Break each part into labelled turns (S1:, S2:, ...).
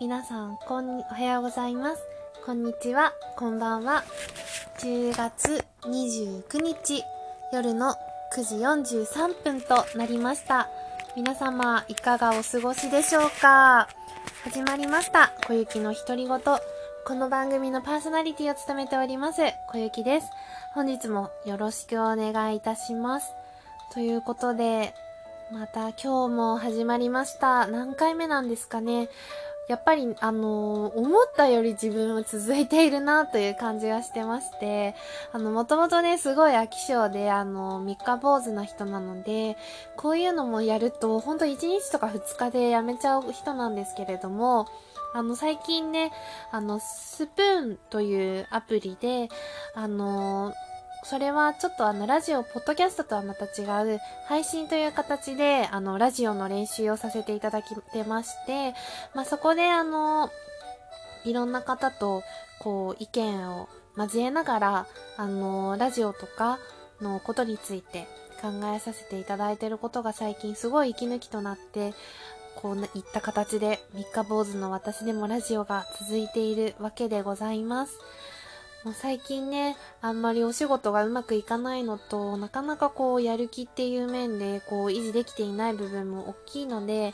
S1: 皆さん、こんに、おはようございます。こんにちは、こんばんは。10月29日、夜の9時43分となりました。皆様、いかがお過ごしでしょうか？始まりました、小雪の独り言。この番組のパーソナリティを務めております、小雪です。本日もよろしくお願いいたします。ということで、また今日も始まりました。何回目なんですかね？やっぱり、あのー思ったより自分は続いているなという感じがしてまして、あの、もともとね、すごい飽き性で、あの、三日坊主な人なので、こういうのもやると、ほんと1日とか2日でやめちゃう人なんですけれども、あの、最近ね、あの、スプーンというアプリで、あのそれはちょっとあのラジオ、ポッドキャストとはまた違う配信という形であのラジオの練習をさせていただきてまして、まあ、そこであのいろんな方とこう意見を交えながらあのラジオとかのことについて考えさせていただいてることが最近すごい息抜きとなってこういった形で三日坊主の私でもラジオが続いているわけでございます。もう最近ね、あんまりお仕事がうまくいかないのと、なかなかこう、やる気っていう面で、こう、維持できていない部分も大きいので、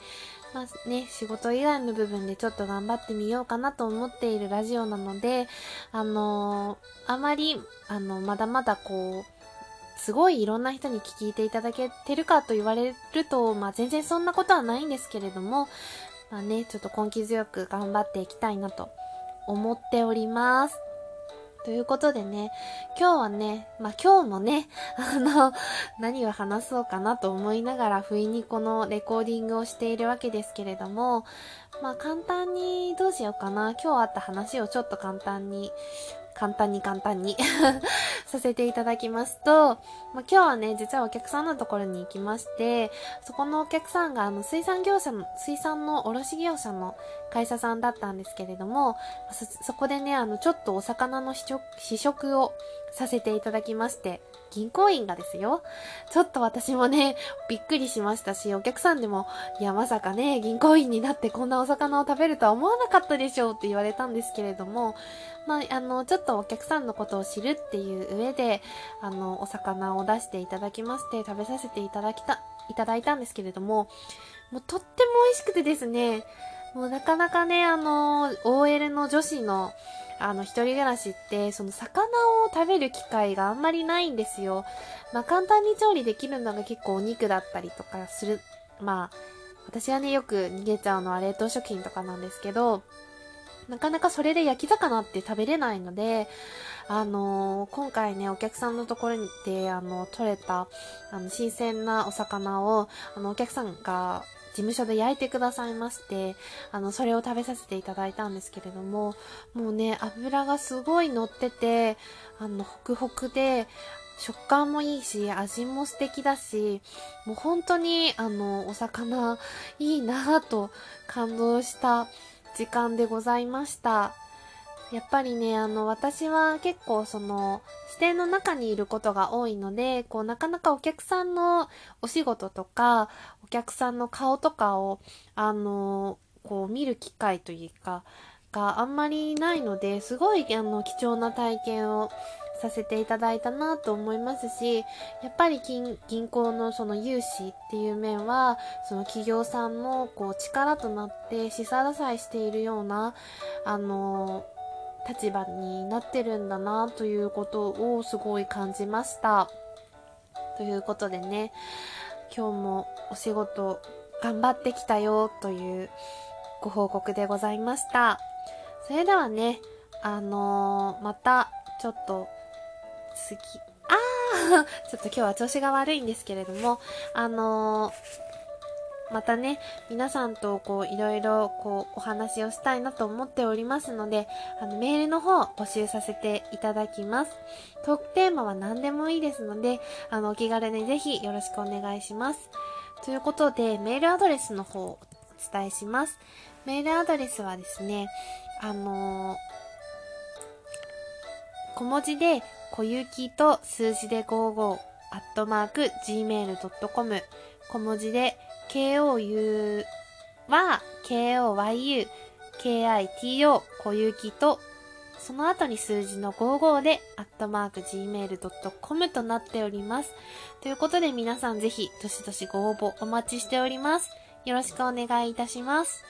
S1: まあね、仕事以外の部分でちょっと頑張ってみようかなと思っているラジオなので、あのーあまり、あの、まだまだこう、すごいいろんな人に聞いていただけてるかと言われると、まあ全然そんなことはないんですけれども、まあね、ちょっと根気強く頑張っていきたいなと思っております。ということでね、今日はね、まあ今日もね、あの、何を話そうかなと思いながら不意にこのレコーディングをしているわけですけれども、まあ簡単にどうしようかな。今日あった話をちょっと簡単に、簡単に簡単に させていただきますと、まあ、今日はね、実はお客さんのところに行きまして、そこのお客さんがあの水産業者の、水産の卸業者の会社さんだったんですけれども、そ、そこでね、あの、ちょっとお魚の試食試食をさせていただきまして、銀行員がですよ。ちょっと私もね、びっくりしましたし、お客さんでも、いや、まさかね、銀行員になってこんなお魚を食べるとは思わなかったでしょうって言われたんですけれども、まあ、あの、ちょっととお客さんのことを知るっていう上で、あの、お魚を出していただきまして、食べさせていただきた、いただいたんですけれども、もうとっても美味しくてですね、もうなかなかね、あの、OL の女子の、あの、一人暮らしって、その魚を食べる機会があんまりないんですよ。まあ、簡単に調理できるのが結構お肉だったりとかする。まあ、私はね、よく逃げちゃうのは冷凍食品とかなんですけど、なかなかそれで焼き魚って食べれないので、あのー今回ね、お客さんのところにで、あの、取れた、あの、新鮮なお魚を、あの、お客さんが、事務所で焼いてくださいまして、あの、それを食べさせていただいたんですけれども、もうね、油がすごい乗ってて、あの、ホクホクで、食感もいいし、味も素敵だし、もう本当に、あの、お魚、いいなぁと感動した時間でございました。やっぱりね、あの、私は結構その、視点の中にいることが多いので、こう、なかなかお客さんのお仕事とか、お客さんの顔とかを、あの、こう、見る機会というか、があんまりないので、すごい、あの、貴重な体験をさせていただいたなと思いますし、やっぱり銀行のその融資っていう面は、その企業さんのこう力となって下支えしているような、あの、立場になってるんだなということをすごい感じました。ということでね、今日もお仕事頑張ってきたよというご報告でございました。それではね、あのーまたちょっと次、あー ちょっと今日は調子が悪いんですけれども、あのーまたね、皆さんとこういろいろこうお話をしたいなと思っておりますので、あのメールの方募集させていただきます。トークテーマは何でもいいですので、あのお気軽にぜひよろしくお願いします。ということで、メールアドレスの方をお伝えします。メールアドレスはですね、あのー小文字で、小雪と数字で55、アットマーク、gmail.com、小文字で、KOU は、KOYU、kito 小雪と、その後に数字の55で、アットマーク gmail.com となっております。ということで皆さんぜひ、どしどしご応募お待ちしております。よろしくお願いいたします。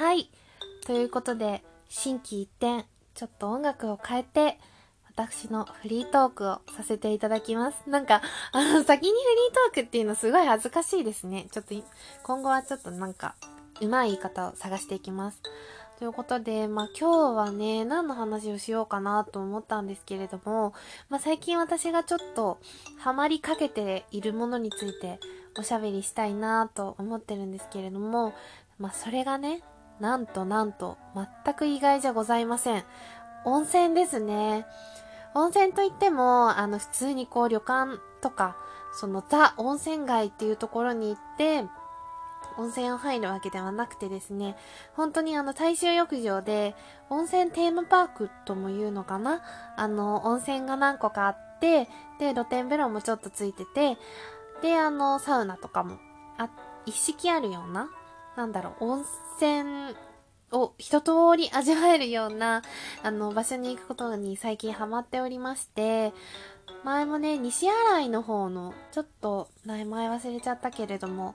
S1: はい。ということで、心機一転、ちょっと音楽を変えて、私のフリートークをさせていただきます。なんか、あの、先にフリートークっていうのすごい恥ずかしいですね。ちょっと、今後はちょっとなんか、うまい言い方を探していきます。ということで、まあ今日はね、何の話をしようかなと思ったんですけれども、まあ最近私がちょっとハマりかけているものについておしゃべりしたいなと思ってるんですけれども、まあそれがね、なんとなんと、全く意外じゃございません。温泉ですね。温泉といっても、あの、普通にこう旅館とか、そのザ温泉街っていうところに行って、温泉を入るわけではなくてですね、本当にあの大衆浴場で、温泉テーマパークとも言うのかな？あの、温泉が何個かあって、で、露天風呂もちょっとついてて、で、あの、サウナとかも、あ、一式あるようななんだろう、温泉を一通り味わえるような、あの、場所に行くことに最近ハマっておりまして、前もね、西新井の方の、ちょっと名前忘れちゃったけれども、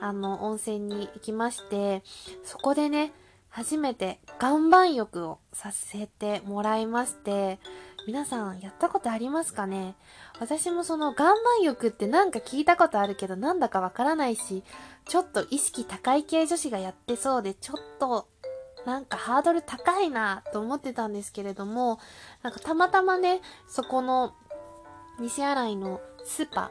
S1: あの、温泉に行きまして、そこでね、初めて岩盤浴をさせてもらいまして、皆さんやったことありますかね？私もその岩盤浴ってなんか聞いたことあるけどなんだかわからないし、ちょっと意識高い系女子がやってそうで、ちょっとなんかハードル高いなと思ってたんですけれども、なんかたまたまね、そこの西新井のスーパ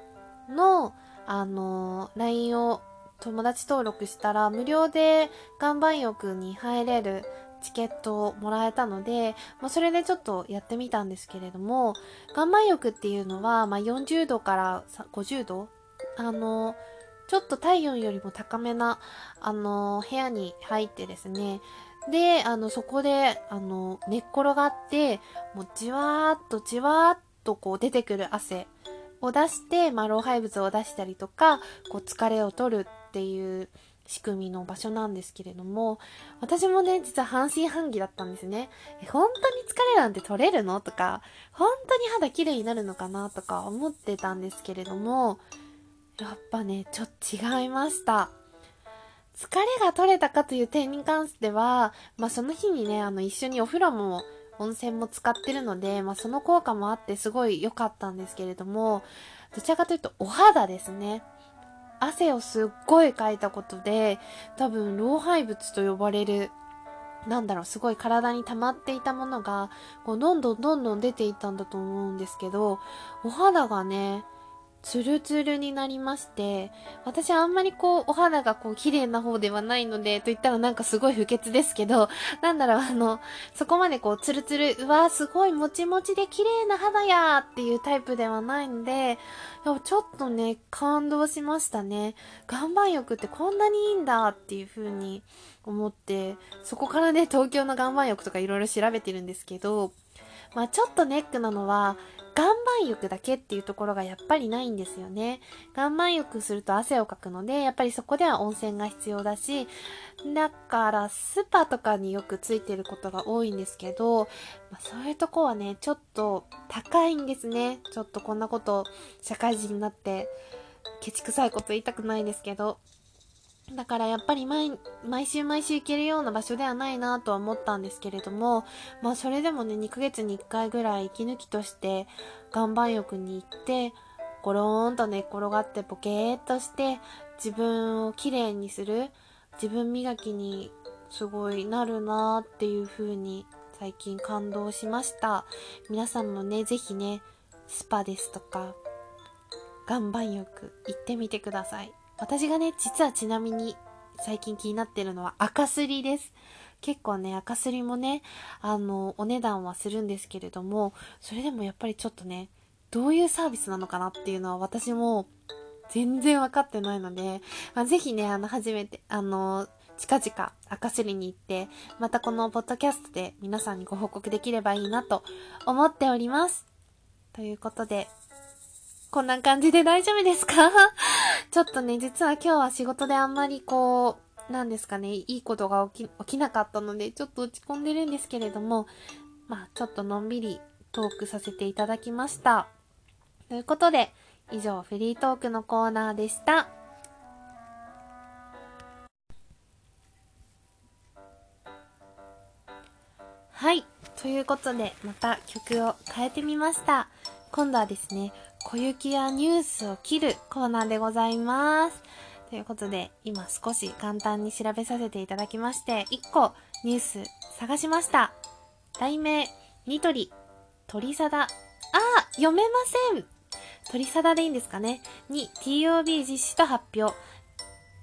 S1: ーの、あの、LINE を友達登録したら無料で岩盤浴に入れるチケットをもらえたので、まあ、それでちょっとやってみたんですけれども、岩盤浴っていうのは、まあ、40度から50度あの、ちょっと体温よりも高めな、あの、部屋に入ってですね、で、あの、そこで、あの、寝っ転がって、もうじわーっとじわーっとこう出てくる汗を出して、まあ、老廃物を出したりとか、こう疲れを取るっていう仕組みの場所なんですけれども、私もね、実は半信半疑だったんですね。本当に疲れなんて取れるの？とか、本当に肌綺麗になるのかな？とか思ってたんですけれども、やっぱね、ちょっと違いました。疲れが取れたかという点に関しては、まあその日にね、あの一緒にお風呂も温泉も使ってるので、まあその効果もあってすごい良かったんですけれども、どちらかというとお肌ですね。汗をすっごいかいたことで、多分老廃物と呼ばれる、なんだろう、すごい体に溜まっていたものが、こうどんどんどんどん出ていったんだと思うんですけど、お肌がね、ツルツルになりまして、私あんまりこう、お肌がこう、綺麗な方ではないので、と言ったらなんかすごい不潔ですけど、なんだろう、あの、そこまでこう、ツルツル、うわーすごいもちもちで綺麗な肌やーっていうタイプではないんで、ちょっとね、感動しましたね。岩盤浴ってこんなにいいんだっていう風に思って、そこからね、東京の岩盤浴とかいろいろ調べてるんですけど、まあちょっとネックなのは、岩盤浴だけっていうところがやっぱりないんですよね。岩盤浴すると汗をかくので、やっぱりそこでは温泉が必要だし、だからスーパーとかによくついてることが多いんですけど、まあ、そういうとこはね、ちょっと高いんですね。ちょっとこんなこと、社会人になって、ケチくさいこと言いたくないですけど、だからやっぱり毎、週毎週行けるような場所ではないなとは思ったんですけれども、まあそれでもね、2ヶ月に1回ぐらい息抜きとして岩盤浴に行って、ゴローンと寝っ転がってポケーっとして自分をきれいにする、自分磨きにすごいなるなっていう風に最近感動しました。皆さんもね、ぜひね、スパですとか、岩盤浴行ってみてください。私がね、実はちなみに最近気になってるのは赤すりです。結構ね、赤すりもね、あの、お値段はするんですけれども、それでもやっぱりちょっとね、どういうサービスなのかなっていうのは私も全然わかってないので、まあ、ぜひね、あの、初めて、あの、近々赤すりに行って、またこのポッドキャストで皆さんにご報告できればいいなと思っております。ということで、こんな感じで大丈夫ですか？ちょっとね、実は今日は仕事であんまりこう、なんですかね、いいことが起き、起きなかったので、ちょっと落ち込んでるんですけれども、まあ、ちょっとのんびりトークさせていただきました。ということで、以上、フリートークのコーナーでした。はい。ということで、また曲を変えてみました。今度はですね、小雪やニュースを切るコーナーでございます。ということで、今少し簡単に調べさせていただきまして、1個ニュース探しました。題名、ニトリ、鳥貞。あ読めません鳥貞でいいんですかねに TOB 実施と発表。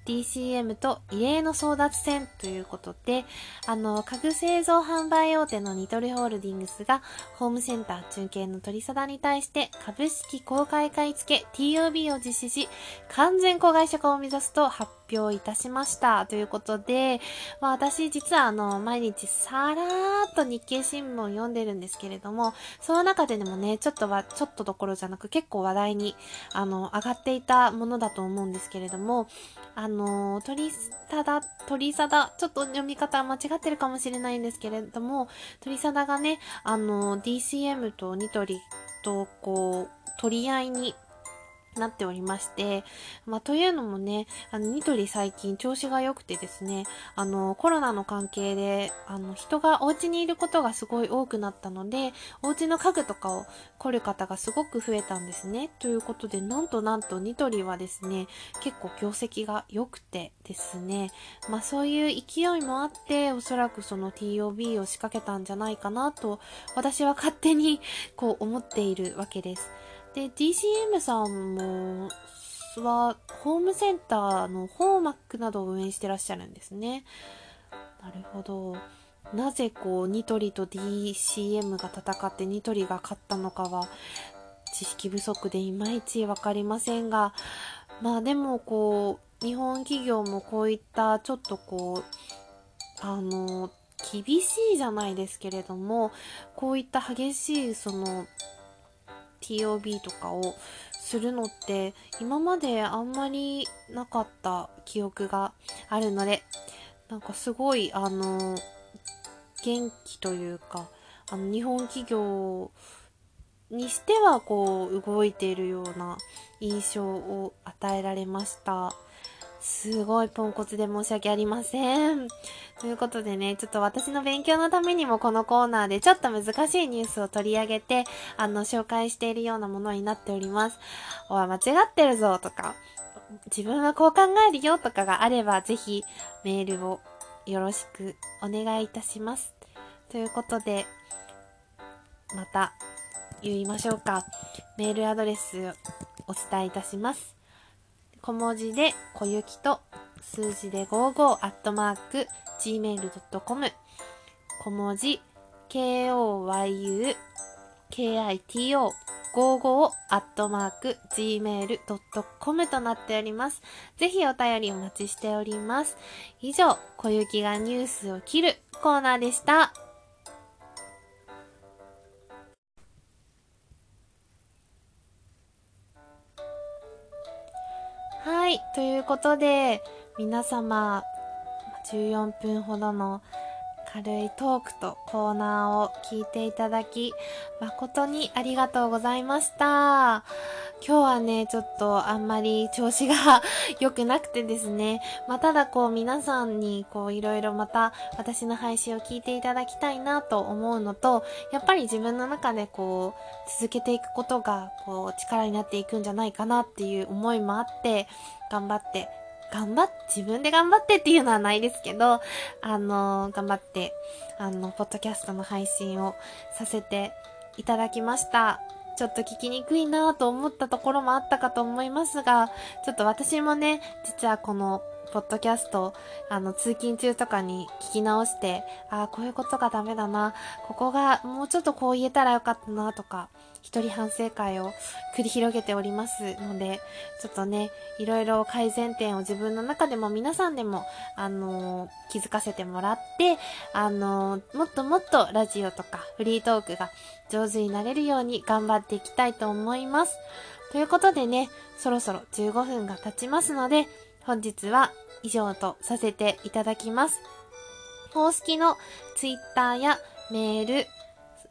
S1: DCM と異例の争奪戦ということで、あの、家具製造販売大手のニトリホールディングスが、ホームセンター中継の取り定に対して株式公開買い付け TOB を実施し、完全子会社化を目指すと発表いたしました。ということで、まあ私実はあの、毎日さらーっと日経新聞を読んでるんですけれども、その中ででもね、ちょっとは、ちょっとどころじゃなく結構話題に、あの、上がっていたものだと思うんですけれども、あの、鳥貞、鳥貞、ちょっと読み方間違ってるかもしれないんですけれども、鳥貞がね、あの、DCM とニトリと、こう、取り合いになっておりまして、まあ、というのもね、あの、ニトリ最近調子が良くてですね、あの、コロナの関係で、あの、人がお家にいることがすごい多くなったので、お家の家具とかを来る方がすごく増えたんですね。ということで、なんとなんとニトリはですね、結構業績が良くてですね、まあ、そういう勢いもあって、おそらくその TOB を仕掛けたんじゃないかなと、私は勝手にこう思っているわけです。で、DCM さんも、は、ホームセンターのホーマックなどを運営してらっしゃるんですね。なるほど。なぜこう、ニトリと DCM が戦ってニトリが勝ったのかは、知識不足でいまいちわかりませんが、まあでもこう、日本企業もこういったちょっとこう、あの、厳しいじゃないですけれども、こういった激しいその TOB とかをするのって今まであんまりなかった記憶があるのでなんかすごいあの元気というかあの日本企業にしてはこう動いているような印象を与えられました。すごいポンコツで申し訳ありません。ということでね、ちょっと私の勉強のためにもこのコーナーでちょっと難しいニュースを取り上げて、あの、紹介しているようなものになっております。おい、間違ってるぞとか、自分はこう考えるよとかがあれば、ぜひメールをよろしくお願いいたします。ということで、また言いましょうか。メールアドレスをお伝えいたします。小文字で小雪と数字で55アットマーク gmail.com 小文字 koyu kito 55アットマーク gmail.com となっております。ぜひお便りお待ちしております。以上、小雪がニュースを切るコーナーでした。い。ということで、皆様、14分ほどの軽いトークとコーナーを聞いていただき、誠にありがとうございました。今日はね、ちょっとあんまり調子が 良くなくてですね。まあ、ただこう皆さんにこういろいろまた私の配信を聞いていただきたいなと思うのと、やっぱり自分の中でこう続けていくことがこう力になっていくんじゃないかなっていう思いもあって、頑張って頑張っ、自分で頑張ってっていうのはないですけど、あの頑張って、あの、ポッドキャストの配信をさせていただきました。ちょっと聞きにくいなと思ったところもあったかと思いますが、ちょっと私もね、実はこのポッドキャスト、あの、通勤中とかに聞き直して、ああ、こういうことがダメだな、ここがもうちょっとこう言えたらよかったな、とか、一人反省会を繰り広げておりますので、ちょっとね、いろいろ改善点を自分の中でも皆さんでも、あのー、気づかせてもらって、あのー、もっともっとラジオとかフリートークが上手になれるように頑張っていきたいと思います。ということでね、そろそろ15分が経ちますので、本日は以上とさせていただきます。公式の Twitter やメール、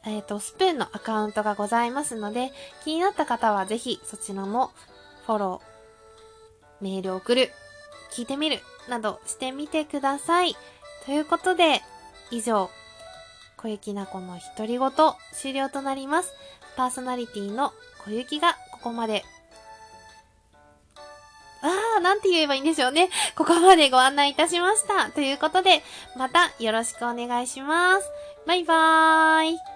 S1: えっ、ー、と、スプーンのアカウントがございますので、気になった方はぜひそちらもフォロー、メール送る、聞いてみる、などしてみてください。ということで、以上、小雪な子の独り言終了となります。パーソナリティの小雪がここまでああ、なんて言えばいいんでしょうね。ここまでご案内いたしました。ということで、またよろしくお願いします。バイバーイ。